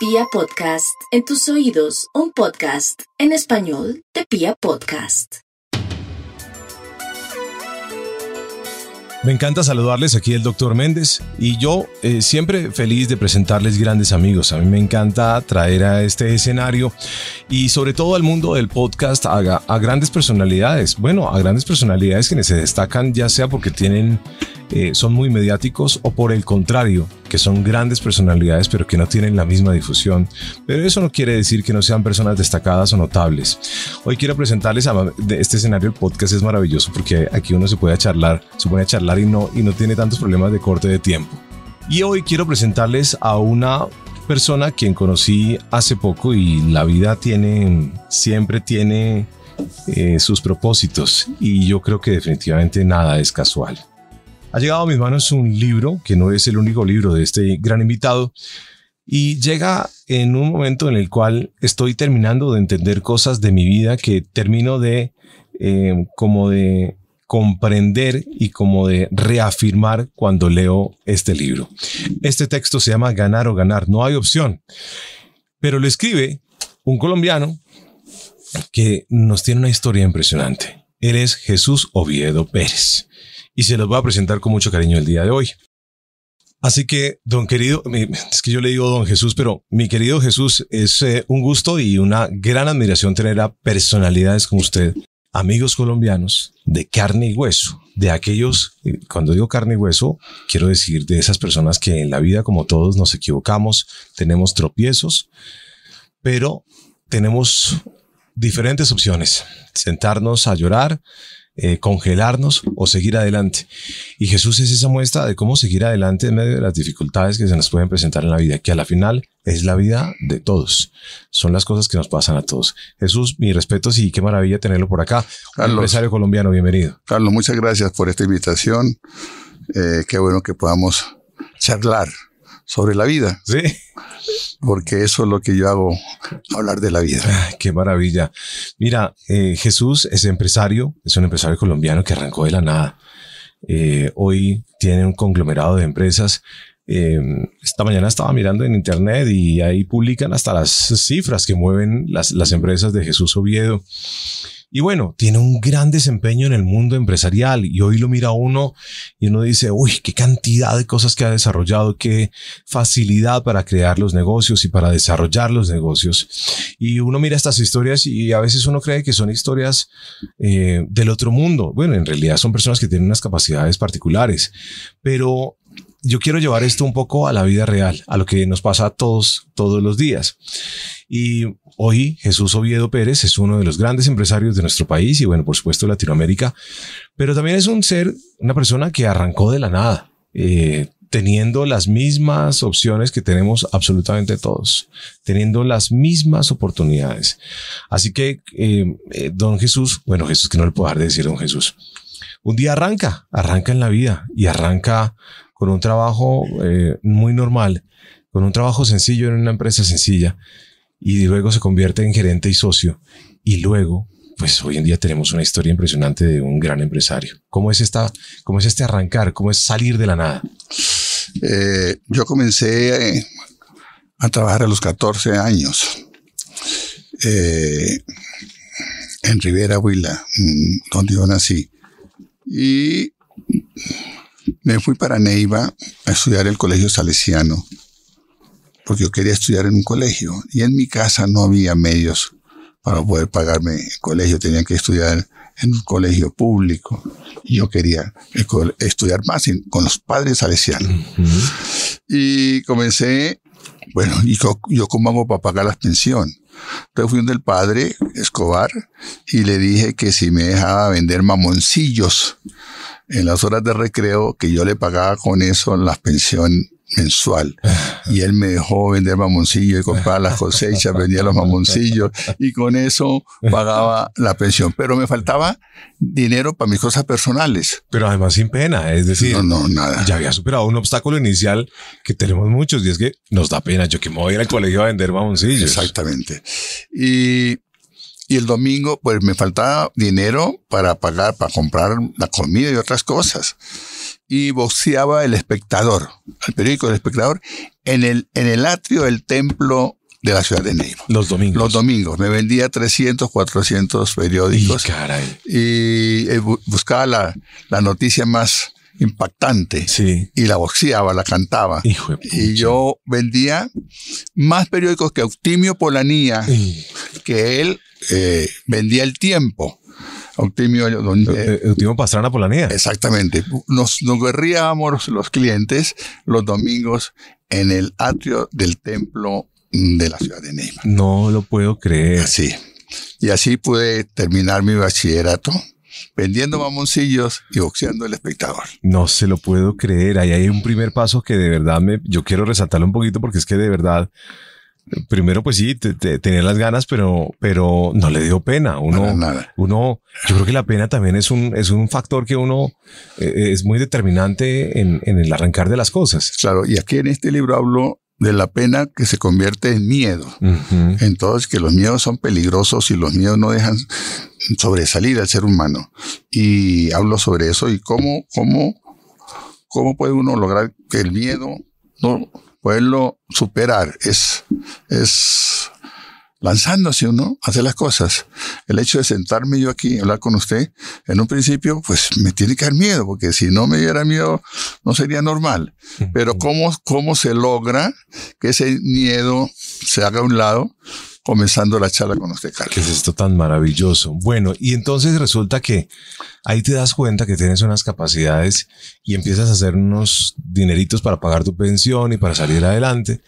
Pia Podcast, en tus oídos, un podcast en español de Pia Podcast. Me encanta saludarles aquí el doctor Méndez y yo eh, siempre feliz de presentarles grandes amigos. A mí me encanta traer a este escenario y sobre todo al mundo del podcast a, grandes personalidades. Bueno, a grandes personalidades que se destacan ya sea porque tienen eh, son muy mediáticos o por el contrario, que son grandes personalidades pero que no tienen la misma difusión. Pero eso no quiere decir que no sean personas destacadas o notables. Hoy quiero presentarles a este escenario, el podcast es maravilloso porque aquí uno se puede charlar, se puede charlar y no, y no tiene tantos problemas de corte de tiempo. Y hoy quiero presentarles a una persona quien conocí hace poco y la vida tiene, siempre tiene eh, sus propósitos y yo creo que definitivamente nada es casual. Ha llegado a mis manos un libro, que no es el único libro de este gran invitado, y llega en un momento en el cual estoy terminando de entender cosas de mi vida que termino de eh, como de comprender y como de reafirmar cuando leo este libro. Este texto se llama Ganar o Ganar, no hay opción, pero lo escribe un colombiano que nos tiene una historia impresionante. Él es Jesús Oviedo Pérez y se los voy a presentar con mucho cariño el día de hoy. Así que, don querido, es que yo le digo don Jesús, pero mi querido Jesús, es eh, un gusto y una gran admiración tener a personalidades como usted, amigos colombianos de carne y hueso, de aquellos, eh, cuando digo carne y hueso, quiero decir de esas personas que en la vida, como todos, nos equivocamos, tenemos tropiezos, pero tenemos diferentes opciones, sentarnos a llorar, eh, congelarnos o seguir adelante. Y Jesús es esa muestra de cómo seguir adelante en medio de las dificultades que se nos pueden presentar en la vida, que a la final es la vida de todos. Son las cosas que nos pasan a todos. Jesús, mi respeto y qué maravilla tenerlo por acá. Carlos, empresario colombiano, bienvenido. Carlos, muchas gracias por esta invitación. Eh, qué bueno que podamos charlar sobre la vida. Sí. Porque eso es lo que yo hago, hablar de la vida. qué maravilla. Mira, eh, Jesús es empresario, es un empresario colombiano que arrancó de la nada. Eh, hoy tiene un conglomerado de empresas. Eh, esta mañana estaba mirando en internet y ahí publican hasta las cifras que mueven las, las empresas de Jesús Oviedo. Y bueno, tiene un gran desempeño en el mundo empresarial y hoy lo mira uno y uno dice, uy, qué cantidad de cosas que ha desarrollado, qué facilidad para crear los negocios y para desarrollar los negocios. Y uno mira estas historias y a veces uno cree que son historias eh, del otro mundo. Bueno, en realidad son personas que tienen unas capacidades particulares, pero yo quiero llevar esto un poco a la vida real, a lo que nos pasa a todos, todos los días. Y hoy Jesús Oviedo Pérez es uno de los grandes empresarios de nuestro país y bueno, por supuesto Latinoamérica, pero también es un ser, una persona que arrancó de la nada. Eh, teniendo las mismas opciones que tenemos absolutamente todos, teniendo las mismas oportunidades. Así que, eh, eh, don Jesús, bueno, Jesús que no le puedo dejar de decir, don Jesús, un día arranca, arranca en la vida y arranca con un trabajo muy normal, con un trabajo sencillo en una empresa sencilla y luego se convierte en gerente y socio y luego pues hoy en día tenemos una historia impresionante de un gran empresario. ¿Cómo es esta, cómo es este arrancar? ¿Cómo es salir de la nada? Eh, yo comencé eh, a trabajar a los 14 años eh, en Rivera, Huila, mm, donde yo nací. Y me fui para Neiva a estudiar el colegio salesiano porque yo quería estudiar en un colegio y en mi casa no había medios para poder pagarme el colegio, tenía que estudiar en un colegio público y yo quería estudiar más con los padres salesianos. Y comencé, bueno, ¿y yo, cómo hago para pagar la pensión? Entonces fui un del padre Escobar y le dije que si me dejaba vender mamoncillos en las horas de recreo, que yo le pagaba con eso la pensión mensual. Y él me dejó vender mamoncillos y comprar las cosechas, vendía los mamoncillos y con eso pagaba la pensión. Pero me faltaba dinero para mis cosas personales. Pero además sin pena, es decir, no, no, nada. ya había superado un obstáculo inicial que tenemos muchos y es que nos da pena. Yo que me voy a ir al colegio a vender mamoncillos. Exactamente. Y Y el domingo, pues me faltaba dinero para pagar, para comprar la comida y otras cosas. Y boxeaba El Espectador, el periódico El Espectador, en el, en el atrio del templo de la ciudad de Neiva. Los domingos. Los domingos. Me vendía 300, 400 periódicos. Y, caray. Y eh, buscaba la, la noticia más impactante. Sí. Y la boxeaba, la cantaba. Hijo de y yo vendía más periódicos que Optimio Polanía, Sí. que él eh, vendía el tiempo. Optimio, donde, Eh, Pastrana Polanía. exactamente. Nos, nos guerríamos los clientes los domingos en el atrio del templo de la ciudad de Neiva. No lo puedo creer. Así. Y así pude terminar mi bachillerato vendiendo mamoncillos y boxeando el espectador. No se lo puedo creer. Ahí hay un primer paso que de verdad me, yo quiero resaltarlo un poquito porque es que de verdad, primero pues sí, te- te- tenía las ganas, pero, pero no le dio pena. Uno, nada. uno, yo creo que la pena también es un, es un factor que uno eh, es muy determinante en, en el arrancar de las cosas. Claro, y aquí en este libro hablo de la pena que se convierte en miedo. Entonces, que los miedos son peligrosos y los miedos no dejan sobresalir al ser humano. Y hablo sobre eso y cómo, cómo, cómo puede uno lograr que el miedo, no, poderlo superar. Es, es lanzándose uno a hacer las cosas. El hecho de sentarme yo aquí y hablar con usted, en un principio, pues me tiene que dar miedo, porque si no me diera miedo, no sería normal. Pero ¿cómo, cómo se logra que ese miedo se haga a un lado comenzando la charla con usted, Carlos? ¿Qué es esto tan maravilloso? Bueno, y entonces resulta que ahí te das cuenta que tienes unas capacidades y empiezas a hacer unos dineritos para pagar tu pensión y para salir adelante.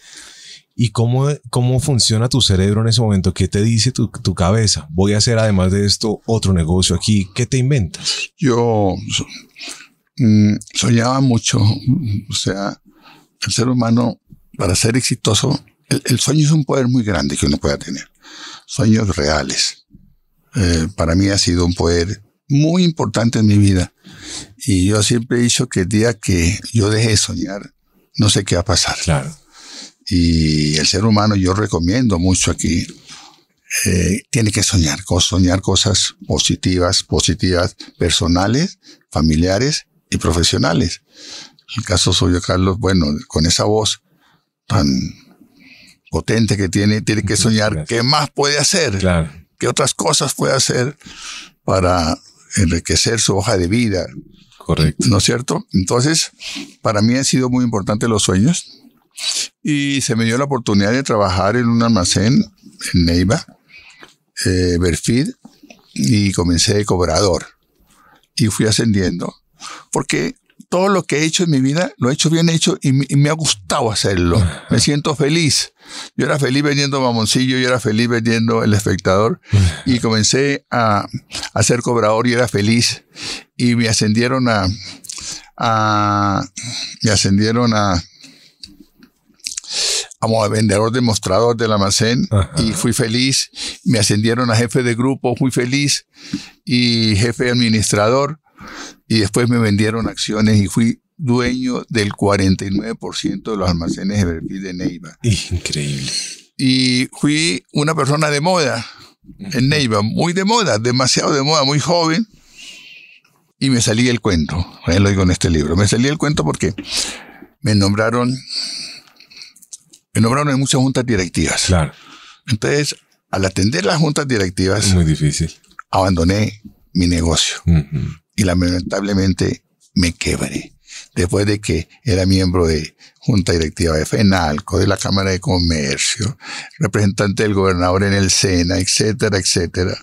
¿Y cómo, cómo funciona tu cerebro en ese momento? ¿Qué te dice tu, tu cabeza? Voy a hacer además de esto otro negocio aquí. ¿Qué te inventas? Yo mm, soñaba mucho, o sea, el ser humano, para ser exitoso, el, el sueño es un poder muy grande que uno pueda tener. Sueños reales. Eh, para mí ha sido un poder muy importante en mi vida. Y yo siempre he dicho que el día que yo deje de soñar, no sé qué va a pasar. Claro. Y el ser humano, yo recomiendo mucho aquí, eh, tiene que soñar, soñar cosas positivas, positivas, personales, familiares y profesionales. El caso suyo, Carlos, bueno, con esa voz tan potente que tiene, tiene que soñar Gracias. qué más puede hacer, Claro. qué otras cosas puede hacer para enriquecer su hoja de vida, Correcto. ¿no es cierto? Entonces, para mí han sido muy importantes los sueños y se me dio la oportunidad de trabajar en un almacén en Neiva, eh, Berfid, y comencé de cobrador y fui ascendiendo porque todo lo que he hecho en mi vida lo he hecho bien hecho y, me- y me ha gustado hacerlo. Me siento feliz. Yo era feliz vendiendo mamoncillo, yo era feliz vendiendo el espectador y comencé a, a ser cobrador y era feliz y me ascendieron a, a me ascendieron a como vendedor demostrador del almacén Ajá. y fui feliz. Me ascendieron a jefe de grupo, fui feliz y jefe administrador y después me vendieron acciones y fui dueño del 49% de los almacenes de perfil de Neiva. Increíble. Y fui una persona de moda en Neiva, muy de moda, demasiado de moda, muy joven. Y me salí el cuento, eh, lo digo en este libro, me salí el cuento porque me nombraron, nombraron en muchas juntas directivas. Claro. Entonces, al atender las juntas directivas, Es muy difícil. abandoné mi negocio y lamentablemente me quebré. Después de que era miembro de junta directiva de FENALCO, de la Cámara de Comercio, representante del gobernador en el SENA, etcétera, etcétera.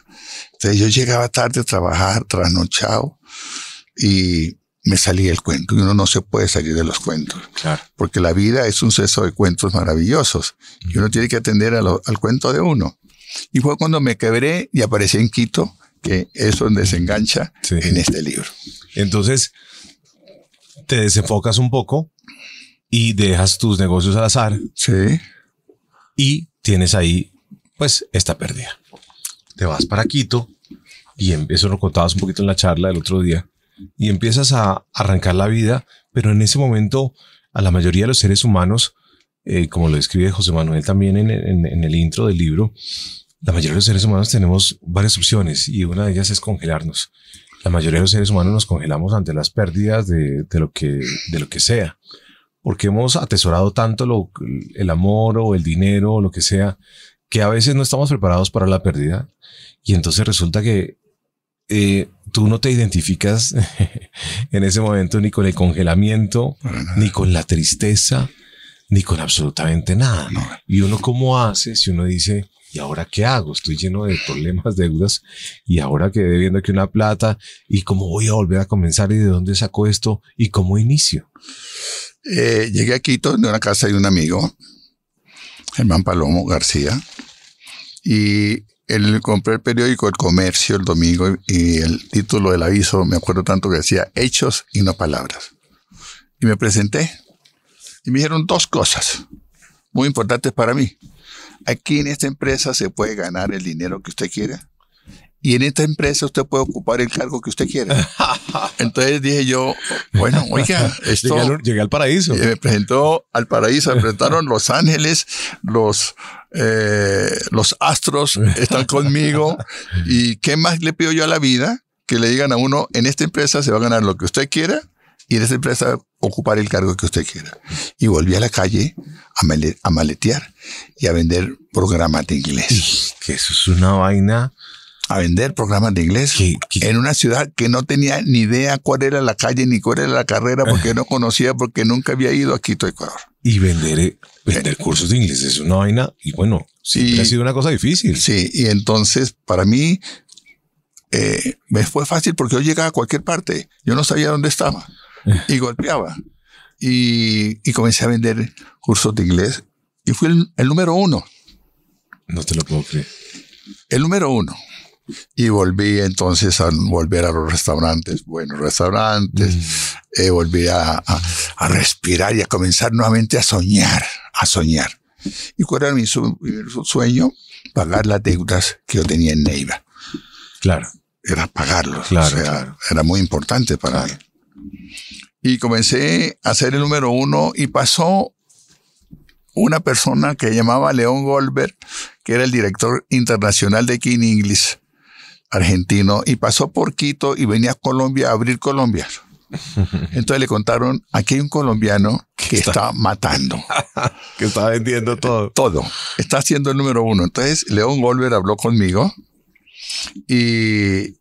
Entonces yo llegaba tarde a trabajar, trasnochado, y me salía el cuento. Y uno no se puede salir de los cuentos, Claro. porque la vida es un ceso de cuentos maravillosos, y uno tiene que atender a lo- al cuento de uno. Y fue cuando me quebré y aparecí en Quito, que es donde se engancha Sí. en este libro. Entonces, te desenfocas un poco y dejas tus negocios al azar Sí. y tienes ahí, pues, esta pérdida. Te vas para Quito y em- eso lo contabas un poquito en la charla del otro día y empiezas a arrancar la vida, pero en ese momento a la mayoría de los seres humanos, eh, como lo describe José Manuel también en, el intro del libro, La mayoría de los seres humanos tenemos varias opciones y una de ellas es congelarnos. La mayoría de los seres humanos nos congelamos ante las pérdidas de, lo, que, de lo que sea, porque hemos atesorado tanto el amor o el dinero o lo que sea, que a veces no estamos preparados para la pérdida y entonces resulta que eh, tú no te identificas en ese momento ni con el congelamiento, ni con la tristeza, ni con absolutamente nada. Y uno cómo hace si uno dice, ¿y ahora qué hago? Estoy lleno de problemas, deudas, y ahora que debiendo aquí una plata, ¿y cómo voy a volver a comenzar? ¿Y de dónde saco esto? ¿Y cómo inicio? Eh, llegué a Quito de una casa de un amigo, Germán Palomo García, y él compré el periódico El Comercio el domingo y el título del aviso, me acuerdo tanto que decía Hechos y no palabras. Y me presenté y me dijeron dos cosas muy importantes para mí. Aquí en esta empresa se puede ganar el dinero que usted quiera y en esta empresa usted puede ocupar el cargo que usted quiera. Entonces dije yo, bueno, oiga, esto... Llegué al, paraíso. me presentó al paraíso, me presentaron los ángeles, los, eh, los astros están conmigo. ¿Y qué más le pido yo a la vida? Que le digan a uno, en esta empresa se va a ganar lo que usted quiera y en esta empresa ocupar el cargo que usted quiera. Y volví a la calle a, maletear y a vender programas de inglés. Que eso es una vaina a vender programas de inglés en una ciudad que no tenía ni idea cuál era la calle ni cuál era la carrera porque no conocía porque nunca había ido a Quito, Ecuador. Y vender, eh, vender cursos de inglés es una vaina y bueno, sí ha sido una cosa difícil. Sí, y entonces para mí eh, me fue fácil porque yo llegaba a cualquier parte, yo no sabía dónde estaba y golpeaba y, y comencé a vender cursos de inglés y fui el, el número uno. No te lo puedo creer. El número uno. Y volví entonces a volver a los restaurantes, buenos restaurantes, mm. eh, volví a, respirar y a comenzar nuevamente a soñar, a soñar. ¿Y cuál era mi, sueño? Pagar las deudas que yo tenía en Neiva. Claro. Era pagarlos. Claro, Era muy importante para mí. Y comencé a ser el número uno y pasó una persona que llamaba León Goldberg, que era el director internacional de King English argentino y pasó por Quito y venía a Colombia a abrir Colombia. Entonces le contaron, aquí hay un colombiano que está, matando. que está vendiendo todo. Todo. Está siendo el número uno. Entonces León Golver habló conmigo y,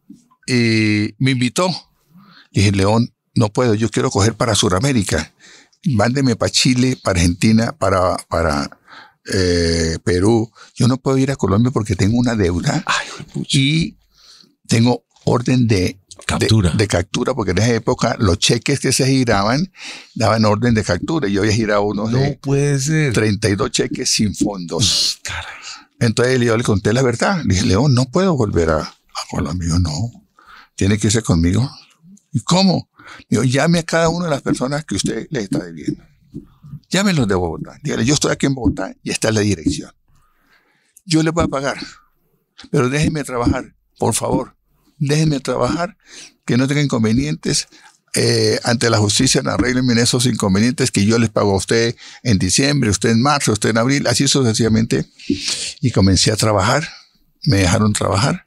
y me invitó. dije, León, no puedo, yo quiero coger para Sudamérica. Mándeme para Chile, para Argentina, para, para eh, Perú. Yo no puedo ir a Colombia porque tengo una deuda. y tengo orden de captura. De, captura, porque en esa época los cheques que se giraban daban orden de captura. Y yo había girado unos no puede ser. 32 cheques sin fondos. Entonces yo le conté la verdad. Le dije, León, no puedo volver a, a Colombia. no, tiene que irse conmigo. ¿Y cómo? Digo, llame a cada una de las personas que usted le está debiendo. Llámenlos de Bogotá. Dígale, yo estoy aquí en Bogotá y está la dirección. Yo le voy a pagar, pero déjenme trabajar, por favor déjenme trabajar, que no tenga inconvenientes. Eh, ante la justicia arreglenme esos inconvenientes que yo les pago a usted en diciembre, usted en marzo, usted en abril, así sucesivamente. Y comencé a trabajar, me dejaron trabajar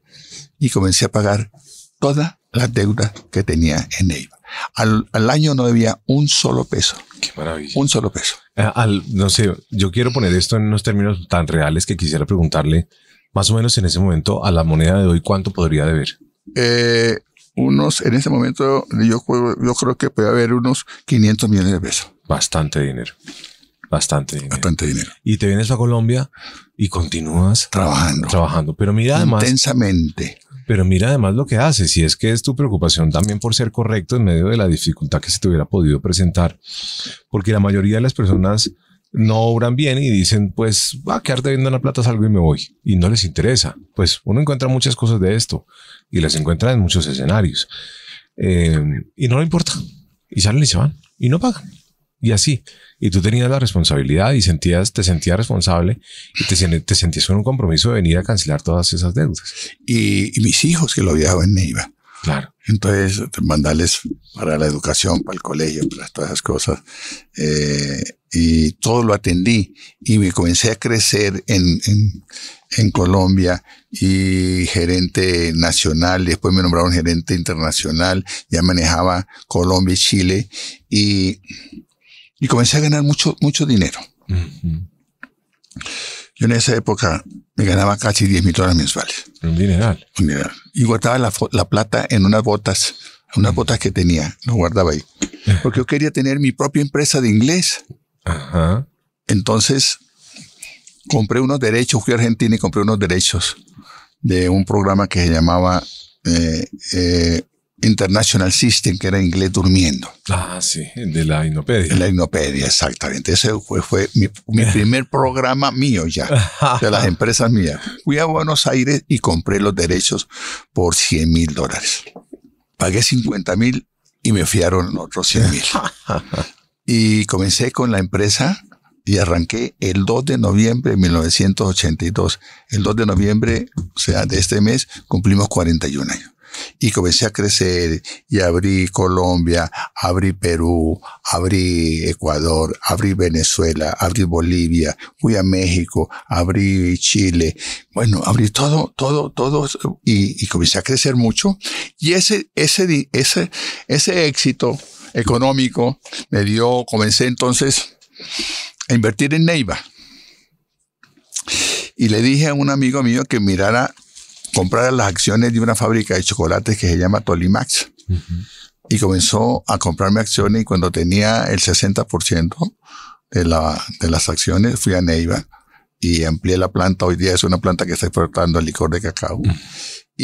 y comencé a pagar toda la deuda que tenía en Neiva. Al, al, año no debía un solo peso. Qué maravilla. Un solo peso. Eh, al, no sé, yo quiero poner esto en unos términos tan reales que quisiera preguntarle, más o menos en ese momento, a la moneda de hoy, ¿cuánto podría deber? Eh, unos, en ese momento yo, yo creo que puede haber unos 500 millones de pesos. Bastante dinero. Bastante dinero. Bastante dinero. Y te vienes a Colombia y continúas trabajando. Trabajando. Pero mira además. Intensamente. Pero mira además lo que haces, si es que es tu preocupación también por ser correcto en medio de la dificultad que se te hubiera podido presentar, porque la mayoría de las personas no obran bien y dicen, pues va a quedar debiendo la plata, salgo y me voy. Y no les interesa. Pues uno encuentra muchas cosas de esto y las encuentra en muchos escenarios. Eh, y no le importa. Y salen y se van y no pagan. Y así. Y tú tenías la responsabilidad y sentías, te sentías responsable y te, te sentías con un compromiso de venir a cancelar todas esas deudas. Y, mis hijos que lo viajaban en Neiva. Claro. Entonces, mandarles para la educación, para el colegio, para todas esas cosas. Eh, y todo lo atendí y me comencé a crecer en, en, en, Colombia y gerente nacional, después me nombraron gerente internacional, ya manejaba Colombia y Chile y, y comencé a ganar mucho, mucho dinero. Uh -huh. Yo en esa época me ganaba casi 10 mil dólares mensuales. Un dineral. Un dineral. Y guardaba la, la, plata en unas botas, unas botas que tenía, lo guardaba ahí. Porque yo quería tener mi propia empresa de inglés. Ajá. Entonces, compré unos derechos, fui a Argentina y compré unos derechos de un programa que se llamaba eh, eh, International System, que era inglés durmiendo. Ah, sí, de la Inopedia. La Inopedia, exactamente. Ese fue, fue mi, mi primer programa mío ya, de las empresas mías. Fui a Buenos Aires y compré los derechos por 100 mil dólares. Pagué 50 mil y me fiaron otros 100 mil. y comencé con la empresa y arranqué el 2 de noviembre de 1982. El 2 de noviembre, o sea, de este mes, cumplimos 41 años. Y comencé a crecer y abrí Colombia, abrí Perú, abrí Ecuador, abrí Venezuela, abrí Bolivia, fui a México, abrí Chile, bueno, abrí todo, todo, todo y, y comencé a crecer mucho. Y ese, ese, ese, ese éxito económico me dio, comencé entonces a invertir en Neiva. Y le dije a un amigo mío que mirara comprar las acciones de una fábrica de chocolates que se llama Tolimax. Uh -huh. Y comenzó a comprarme acciones y cuando tenía el 60% de, la, de las acciones fui a Neiva y amplié la planta. Hoy día es una planta que está exportando el licor de cacao. Uh -huh.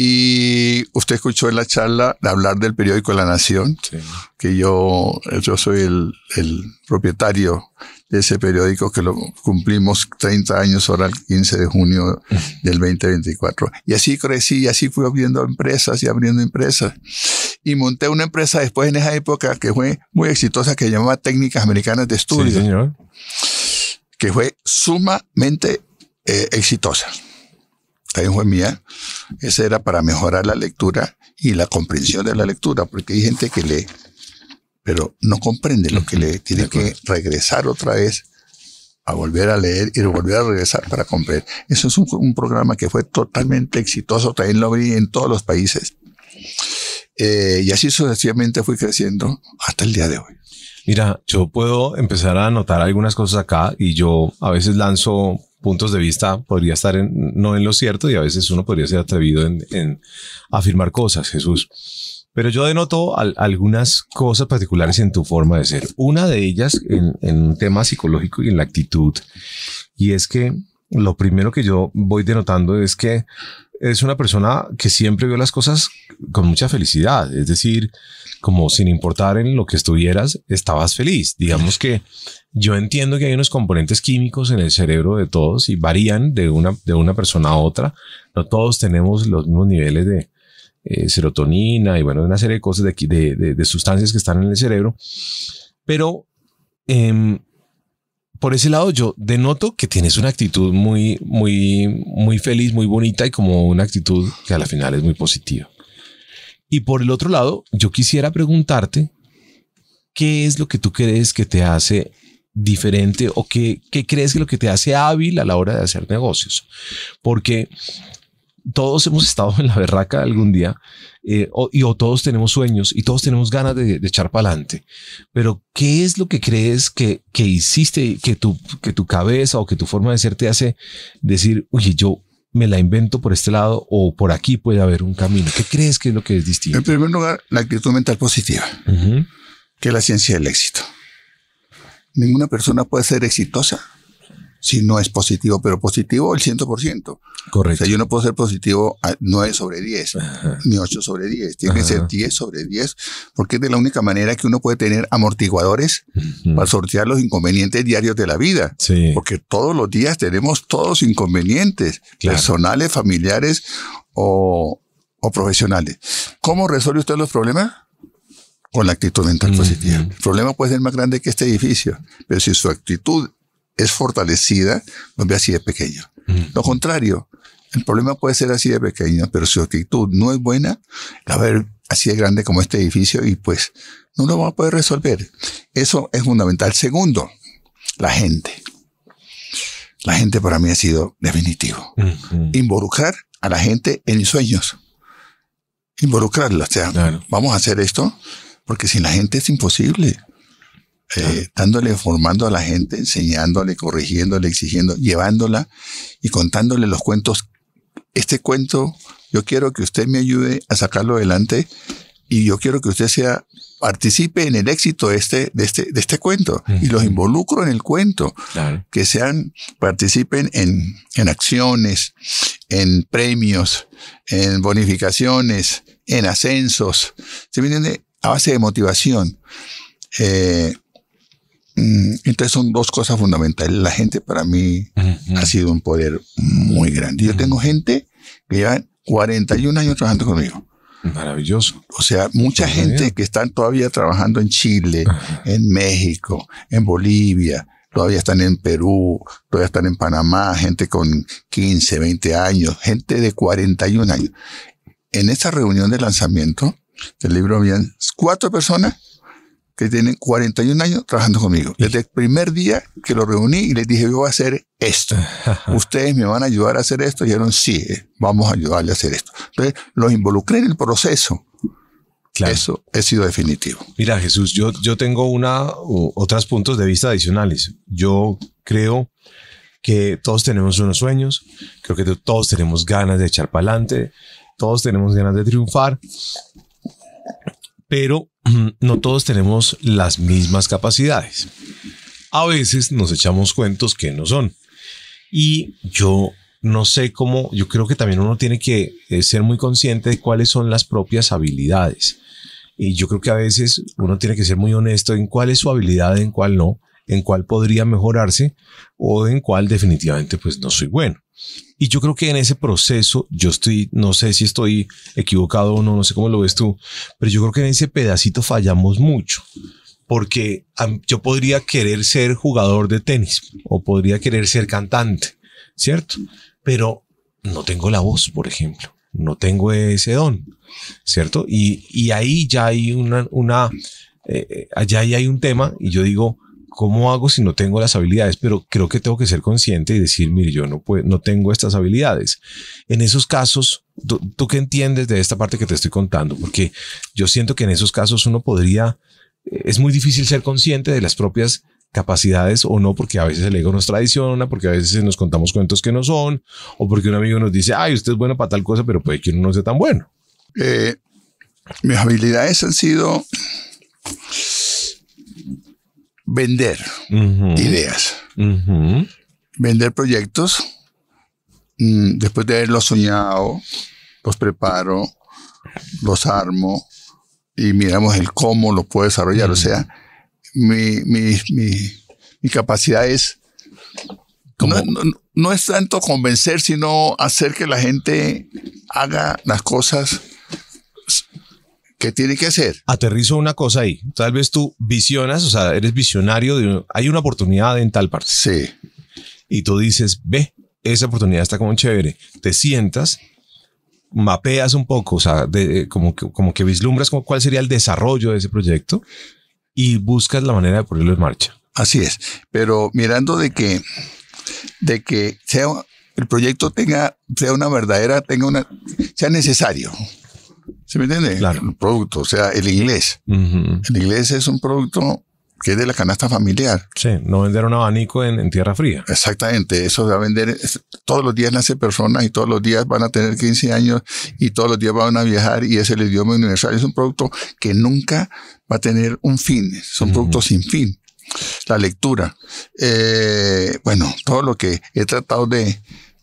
Y usted escuchó en la charla de hablar del periódico La Nación, sí. que yo, yo soy el, el, propietario de ese periódico que lo cumplimos 30 años ahora el 15 de junio del 2024. Y así crecí y así fui abriendo empresas y abriendo empresas. Y monté una empresa después en esa época que fue muy exitosa que se llamaba Técnicas Americanas de Estudio. Sí, señor. Que fue sumamente eh, exitosa también fue mía, esa era para mejorar la lectura y la comprensión de la lectura, porque hay gente que lee, pero no comprende lo que lee, tiene que regresar otra vez a volver a leer y volver a regresar para comprender. Eso es un, un programa que fue totalmente exitoso, también lo vi en todos los países. Eh, y así sucesivamente fui creciendo hasta el día de hoy. Mira, yo puedo empezar a anotar algunas cosas acá y yo a veces lanzo puntos de vista, podría estar en, no en lo cierto y a veces uno podría ser atrevido en, en afirmar cosas, Jesús. Pero yo denoto al, algunas cosas particulares en tu forma de ser. Una de ellas en, en un tema psicológico y en la actitud. Y es que lo primero que yo voy denotando es que es una persona que siempre vio las cosas con mucha felicidad, es decir, como sin importar en lo que estuvieras, estabas feliz. Digamos que yo entiendo que hay unos componentes químicos en el cerebro de todos y varían de una, de una persona a otra. No todos tenemos los mismos niveles de eh, serotonina y bueno, una serie de cosas de, de, de, de, sustancias que están en el cerebro. Pero eh, por ese lado yo denoto que tienes una actitud muy, muy, muy feliz, muy bonita y como una actitud que a la final es muy positiva. Y por el otro lado, yo quisiera preguntarte qué es lo que tú crees que te hace diferente o qué, qué crees que lo que te hace hábil a la hora de hacer negocios. Porque todos hemos estado en la berraca algún día eh, o, y o todos tenemos sueños y todos tenemos ganas de, de echar para adelante. Pero ¿qué es lo que crees que, que hiciste, que tu, que tu cabeza o que tu forma de ser te hace decir, oye, yo me la invento por este lado o por aquí puede haber un camino? ¿Qué crees que es lo que es distinto? En primer lugar, la actitud mental positiva, uh -huh. que es la ciencia del éxito. Ninguna persona puede ser exitosa si no es positivo, pero positivo el 100%. Correcto. O sea, yo no puedo ser positivo a 9 sobre 10, Ajá. ni 8 sobre 10. Tiene Ajá. que ser 10 sobre 10, porque es de la única manera que uno puede tener amortiguadores uh -huh. para sortear los inconvenientes diarios de la vida. Sí. Porque todos los días tenemos todos inconvenientes, claro. personales, familiares o, o profesionales. ¿Cómo resuelve usted los problemas? Con la actitud mental uh -huh. positiva. El problema puede ser más grande que este edificio, pero si su actitud es fortalecida, no ve así de pequeño. Mm. Lo contrario, el problema puede ser así de pequeño, pero si su actitud no es buena, va a haber así de grande como este edificio y pues no lo va a poder resolver. Eso es fundamental. Segundo, la gente. La gente para mí ha sido definitivo. Involucrar a la gente en mis sueños. Involucrarla. O sea, vamos a hacer esto porque sin la gente es imposible. Eh, dándole, formando a la gente, enseñándole, corrigiéndole, exigiendo, llevándola y contándole los cuentos. Este cuento, yo quiero que usted me ayude a sacarlo adelante y yo quiero que usted sea participe en el éxito de este, de este, de este cuento y los involucro en el cuento. Que sean, participen en, en acciones, en premios, en bonificaciones, en ascensos. ¿Se me entiende? A base de motivación. Eh, entonces son dos cosas fundamentales. La gente para mí ha sido un poder muy grande. Yo tengo gente que lleva 41 años trabajando conmigo. Maravilloso. O sea, mucha gente que están todavía trabajando en Chile, en México, en Bolivia, todavía están en Perú, todavía están en Panamá, gente con 15, 20 años, gente de 41 años. En esta reunión de lanzamiento del libro habían cuatro personas que tienen 41 años trabajando conmigo. Desde el primer día que lo reuní y les dije, yo voy a hacer esto. Ustedes me van a ayudar a hacer esto. Y dijeron, sí, vamos a ayudarle a hacer esto. Entonces, los involucré en el proceso. Eso ha sido definitivo. Mira, Jesús, yo, yo tengo una, otros puntos de vista adicionales. Yo creo que todos tenemos unos sueños, creo que todos tenemos ganas de echar para adelante, todos tenemos ganas de triunfar, pero no todos tenemos las mismas capacidades. A veces nos echamos cuentos que no son. Y yo no sé cómo, yo creo que también uno tiene que eh, ser muy consciente de cuáles son las propias habilidades. Y yo creo que a veces uno tiene que ser muy honesto en cuál es su habilidad, en cuál no, en cuál podría mejorarse o en cuál definitivamente pues no soy bueno. Y yo creo que en ese proceso, yo estoy, no sé si estoy equivocado o no, no sé cómo lo ves tú, pero yo creo que en ese pedacito fallamos mucho. Porque yo podría querer ser jugador de tenis o podría querer ser cantante, ¿cierto? Pero no tengo la voz, por ejemplo. No tengo ese don, ¿cierto? Y, y ahí ya hay una, una eh, allá hay un tema y yo digo, ¿cómo hago si no tengo las habilidades? Pero creo que tengo que ser consciente y decir, mire, yo no, puedo, no tengo estas habilidades. En esos casos, ¿tú, qué entiendes de esta parte que te estoy contando? Porque yo siento que en esos casos uno podría, eh, es muy difícil ser consciente de las propias capacidades o no, porque a veces el ego nos traiciona, porque a veces nos contamos cuentos que no son, o porque un amigo nos dice, ay, usted es bueno para tal cosa, pero puede que uno no sea tan bueno. Eh, mis habilidades han sido vender ideas, vender proyectos. Mm, después de haberlos soñado, los preparo, los armo y miramos el cómo lo puedo desarrollar. O sea, mi, mi, capacidad es no, es tanto convencer, sino hacer que la gente haga las cosas ¿Qué tiene que hacer? Aterrizo una cosa ahí. Tal vez tú visionas, o sea, eres visionario de hay una oportunidad en tal parte. Sí. Y tú dices, ve, esa oportunidad está como chévere. Te sientas, mapeas un poco, o sea, de, como, que, como que vislumbras como cuál sería el desarrollo de ese proyecto y buscas la manera de ponerlo en marcha. Así es. Pero mirando de que, de que sea el proyecto tenga, sea una verdadera, tenga una, sea necesario. ¿Se me entiende? Claro. El producto, o sea, el inglés. El inglés es un producto que es de la canasta familiar. Sí, no vender un abanico en, tierra fría. Exactamente, eso va a vender, todos los días nace personas y todos los días van a tener 15 años y todos los días van a viajar y es el idioma universal. Es un producto que nunca va a tener un fin, son productos sin fin. La lectura, eh, bueno, todo lo que he tratado de,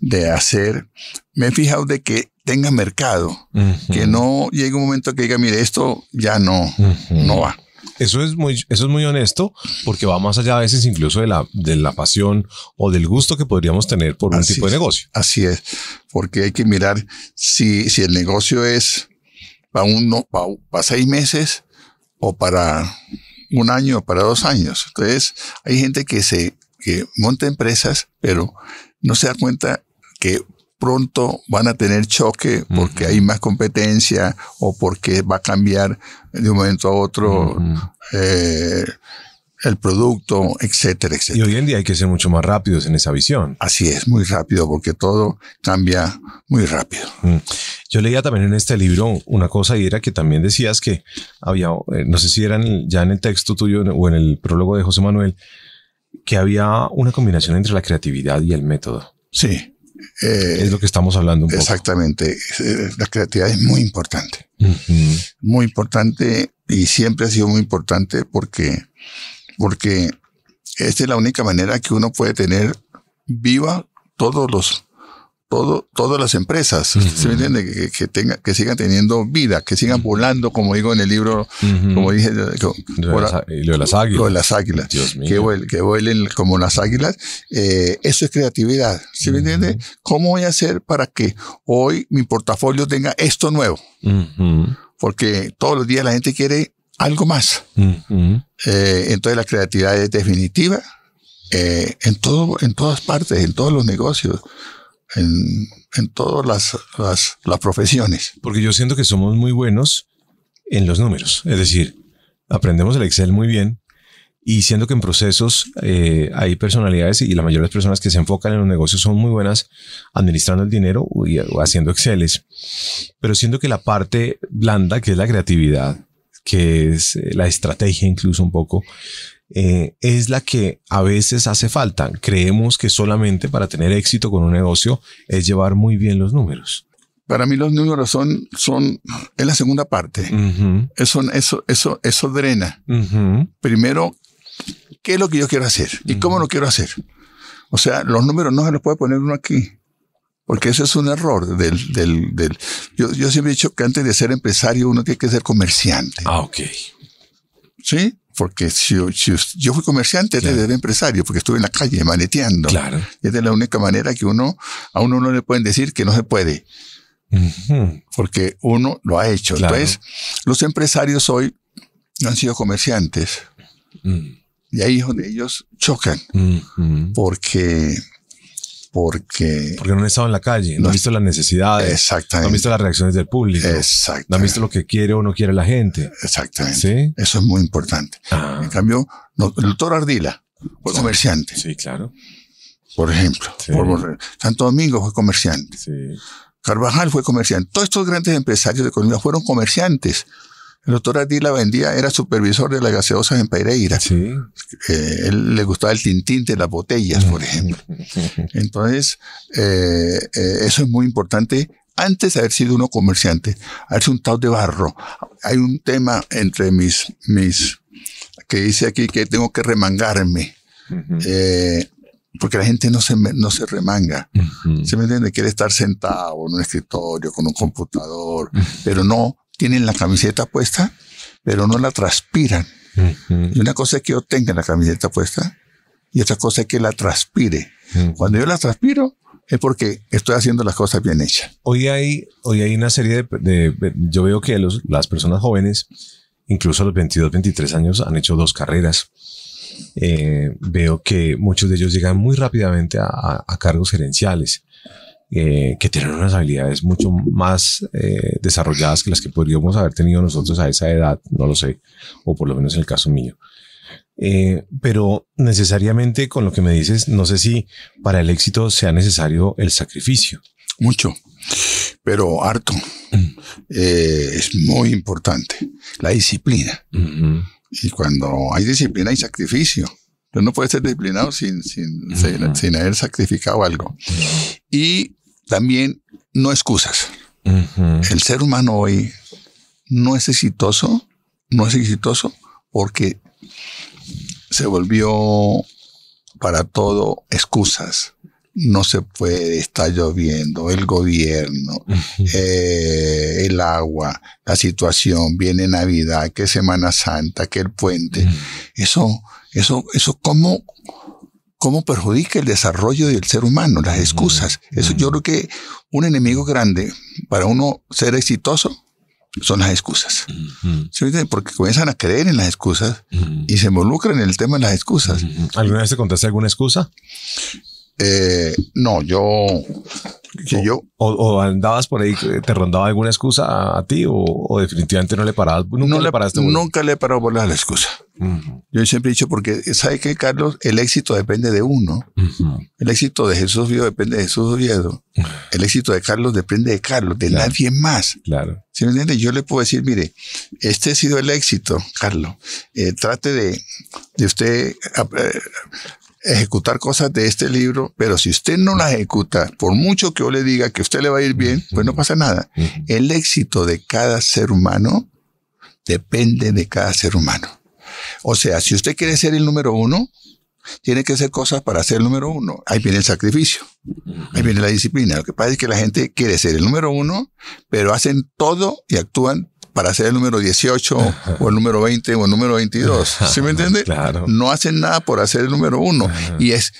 de hacer, me he fijado de que tenga mercado, que no llegue un momento que diga, mire, esto ya no, no va. Eso es muy, eso es muy honesto, porque va más allá a veces incluso de la, de la pasión o del gusto que podríamos tener por un tipo de negocio. Así es, porque hay que mirar si, si el negocio es para uno, para, para seis meses o para un año o para dos años. Entonces, hay gente que se, que monta empresas, pero no se da cuenta que pronto van a tener choque porque hay más competencia o porque va a cambiar de un momento a otro eh, el producto, etcétera, etcétera. Y hoy en día hay que ser mucho más rápidos en esa visión. Así es, muy rápido porque todo cambia muy rápido. Mm. Yo leía también en este libro una cosa y era que también decías que había, eh, no sé si era ya en el texto tuyo o en el prólogo de José Manuel, que había una combinación entre la creatividad y el método. Sí. Eh, es lo que estamos hablando. Un exactamente. Eh, la creatividad es muy importante. Muy importante y siempre ha sido muy importante porque, porque esta es la única manera que uno puede tener viva todos los todo, todas las empresas, ¿se me entiende? Que, tenga, que sigan teniendo vida, que sigan volando, como digo en el libro, como dije, lo, de las, águilas. Lo de las águilas. Que, vuelen, que vuelen como las águilas. Eh, eso es creatividad, ¿se me entiende? ¿Cómo voy a hacer para que hoy mi portafolio tenga esto nuevo? Porque todos los días la gente quiere algo más. Eh, entonces la creatividad es definitiva eh, en todo, en todas partes, en todos los negocios en, en todas las, las, profesiones. Porque yo siento que somos muy buenos en los números, es decir, aprendemos el Excel muy bien, y siendo que en procesos eh, hay personalidades y la mayoría de las personas que se enfocan en los negocios son muy buenas administrando el dinero o haciendo Exceles. Pero siento que la parte blanda, que es la creatividad, que es eh, la estrategia incluso un poco, eh, es la que a veces hace falta. Creemos que solamente para tener éxito con un negocio es llevar muy bien los números. Para mí los números son, son, es la segunda parte. eso, eso, eso, eso drena. Primero, ¿qué es lo que yo quiero hacer? ¿Y cómo lo quiero hacer? O sea, los números no se los puede poner uno aquí. Porque eso es un error del, del, del yo, yo siempre he dicho que antes de ser empresario uno tiene que ser comerciante. Ah, ok. ¿Sí? Porque si, yo fui comerciante antes de ser empresario, porque estuve en la calle maneteando. Claro. Y es de la única manera que uno, a uno no le pueden decir que no se puede. Porque uno lo ha hecho. Entonces, los empresarios hoy no han sido comerciantes. Mm. Y ahí es donde ellos chocan. Porque porque... Porque no han estado en la calle, no, han visto las necesidades. Exactamente. No han visto las reacciones del público. Exactamente. No han visto lo que quiere o no quiere la gente. Exactamente. ¿Sí? Eso es muy importante. Ah. En cambio, el doctor Ardila fue comerciante. Sí, claro. Por ejemplo. Santo Domingo fue comerciante. Sí. Carvajal fue comerciante. Todos estos grandes empresarios de Colombia fueron comerciantes. El doctor Ardila vendía, era supervisor de las gaseosas en Pereira. Sí. Eh, él le gustaba el tintín de las botellas, por ejemplo. Entonces, eh, eh, eso es muy importante. Antes de haber sido uno comerciante, haberse untado de barro. Hay un tema entre mis, mis, que dice aquí que tengo que remangarme. porque la gente no se, no se remanga. ¿Se me entiende? Quiere estar sentado en un escritorio con un computador, pero no tienen la camiseta puesta, pero no la transpiran. Y una cosa es que yo tenga la camiseta puesta y otra cosa es que la transpire. Cuando yo la transpiro es porque estoy haciendo las cosas bien hechas. Hoy hay, hoy hay una serie de, yo veo que los, las personas jóvenes, incluso a los 22, 23 años, han hecho dos carreras. Eh, veo que muchos de ellos llegan muy rápidamente a cargos gerenciales. Eh, que tienen unas habilidades mucho más eh, desarrolladas que las que podríamos haber tenido nosotros a esa edad, no lo sé, o por lo menos en el caso mío. Eh, pero necesariamente con lo que me dices, no sé si para el éxito sea necesario el sacrificio. Mucho, pero harto. Mm. es muy importante. La disciplina. Y cuando hay disciplina hay sacrificio. no puede ser disciplinado sin, sin, sin, haber sacrificado algo. Y también no excusas. El ser humano hoy no es exitoso, no es exitoso porque se volvió para todo excusas. No se puede, está lloviendo, el gobierno, eh, el agua, la situación, viene Navidad, que Semana Santa, que el puente. Eso, eso, eso, ¿cómo, cómo perjudica el desarrollo del ser humano, las excusas. Eso yo creo que un enemigo grande para uno ser exitoso son las excusas. Porque comienzan a creer en las excusas y se involucran en el tema de las excusas. ¿Alguna vez te contaste alguna excusa? Eh, no, yo, que yo... O, andabas por ahí, te rondaba alguna excusa a, ti o, definitivamente no le parabas? Nunca no le paraste Nunca le he parado por la excusa. Yo siempre he dicho, porque ¿sabe qué, Carlos? El éxito depende de uno. El éxito de Jesús Oviedo depende de Jesús Oviedo. El éxito de Carlos depende de Carlos, de nadie más. Claro. ¿Sí me entiende? Yo le puedo decir, mire, este ha sido el éxito, Carlos. Eh, trate de, de usted eh, ejecutar cosas de este libro, pero si usted no las ejecuta, por mucho que yo le diga que usted le va a ir bien, pues no pasa nada. El éxito de cada ser humano depende de cada ser humano. O sea, si usted quiere ser el número uno, tiene que hacer cosas para ser el número uno. Ahí viene el sacrificio, ahí viene la disciplina. Lo que pasa es que la gente quiere ser el número uno, pero hacen todo y actúan para ser el número 18 o el número 20 o el número 22. ¿Sí me entiende? Claro. No hacen nada por hacer el número uno. Y es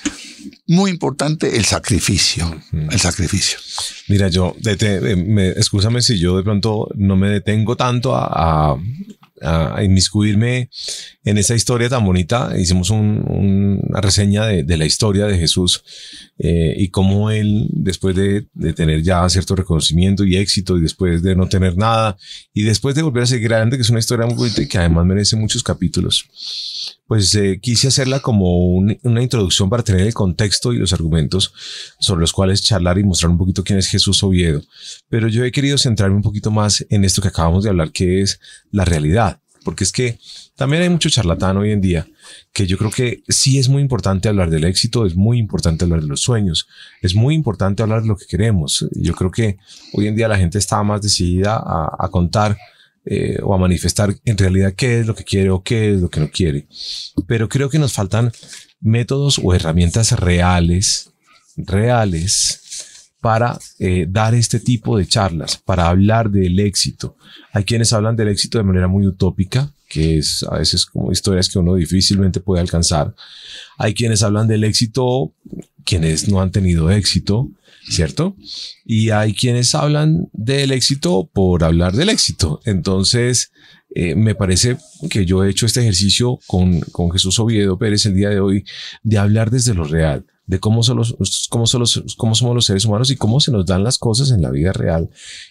muy importante el sacrificio. El sacrificio. Mira, yo, de, me, escúchame si yo de pronto no me detengo tanto a a, inmiscuirme en esa historia tan bonita. Hicimos una reseña de, la historia de Jesús eh, y cómo él, después de, tener ya cierto reconocimiento y éxito y después de no tener nada y después de volver a seguir adelante, que es una historia muy bonita y que además merece muchos capítulos, pues eh, quise hacerla como una introducción para tener el contexto y los argumentos sobre los cuales charlar y mostrar un poquito quién es Jesús Oviedo. Pero yo he querido centrarme un poquito más en esto que acabamos de hablar, que es la realidad. Porque es que también hay mucho charlatán hoy en día que yo creo que sí es muy importante hablar del éxito, es muy importante hablar de los sueños, es muy importante hablar de lo que queremos. Yo creo que hoy en día la gente está más decidida a, contar eh, o a manifestar en realidad qué es lo que quiere o qué es lo que no quiere. Pero creo que nos faltan métodos o herramientas reales, reales, para eh, dar este tipo de charlas, para hablar del éxito. Hay quienes hablan del éxito de manera muy utópica, que es a veces como historias que uno difícilmente puede alcanzar. Hay quienes hablan del éxito, quienes no han tenido éxito. ¿cierto? Y hay quienes hablan del éxito por hablar del éxito. Entonces, eh, me parece que yo he hecho este ejercicio con, con Jesús Oviedo Pérez el día de hoy de hablar desde lo real, de cómo, son los, cómo, son los, cómo somos los seres humanos y cómo se nos dan las cosas en la vida real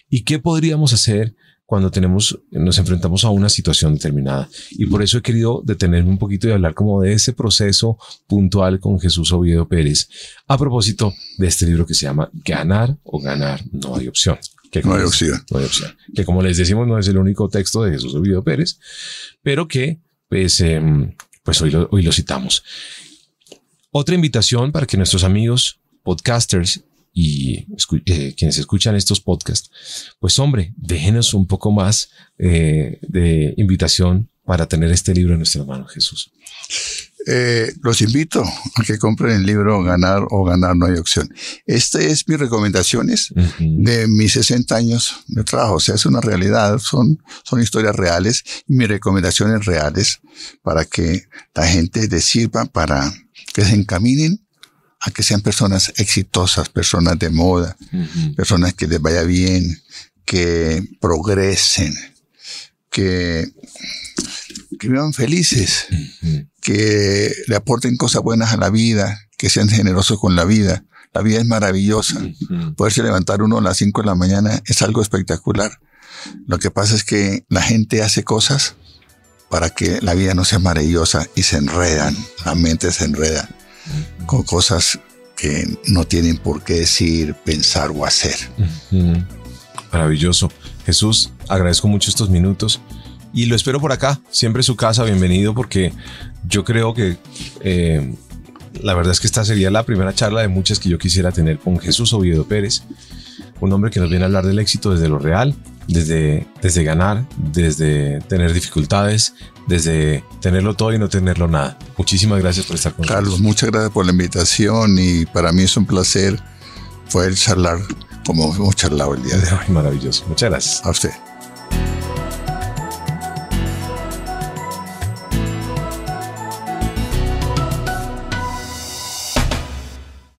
y qué podríamos hacer cuando tenemos, nos enfrentamos a una situación determinada. Y por eso he querido detenerme un poquito y hablar como de ese proceso puntual con Jesús Oviedo Pérez, a propósito de este libro que se llama Ganar o Ganar, no hay opción. Que no hay opción. No hay opción. Que como les decimos, no es el único texto de Jesús Oviedo Pérez, pero que, pues, em, pues hoy lo, hoy lo citamos. Otra invitación para que nuestros amigos podcasters y eh, quienes escuchan estos podcasts, pues hombre, déjenos un poco más eh, de invitación para tener este libro en nuestra mano, Jesús. Eh, los invito a que compren el libro Ganar o Ganar No hay opción. Este es mis recomendaciones de mis 60 años de trabajo. O sea, es una realidad, son, son historias reales y mis recomendaciones reales para que la gente les sirva para que se encaminen a que sean personas exitosas, personas de moda, personas que les vaya bien, que progresen, que, que vivan felices, que le aporten cosas buenas a la vida, que sean generosos con la vida. La vida es maravillosa. Poderse levantar uno a las 5 de la mañana es algo espectacular. Lo que pasa es que la gente hace cosas para que la vida no sea maravillosa y se enredan, la mente se enreda con cosas que no tienen por qué decir, pensar o hacer. Maravilloso. Jesús, agradezco mucho estos minutos y lo espero por acá. Siempre su casa, bienvenido, porque yo creo que eh, la verdad es que esta sería la primera charla de muchas que yo quisiera tener con Jesús Oviedo Pérez, un hombre que nos viene a hablar del éxito desde lo real, desde, desde ganar, desde tener dificultades, desde tenerlo todo y no tenerlo nada. Muchísimas gracias por estar con nosotros. Carlos, muchas gracias por la invitación y para mí es un placer poder charlar como hemos charlado el día de hoy. Maravilloso. Muchas gracias. A usted.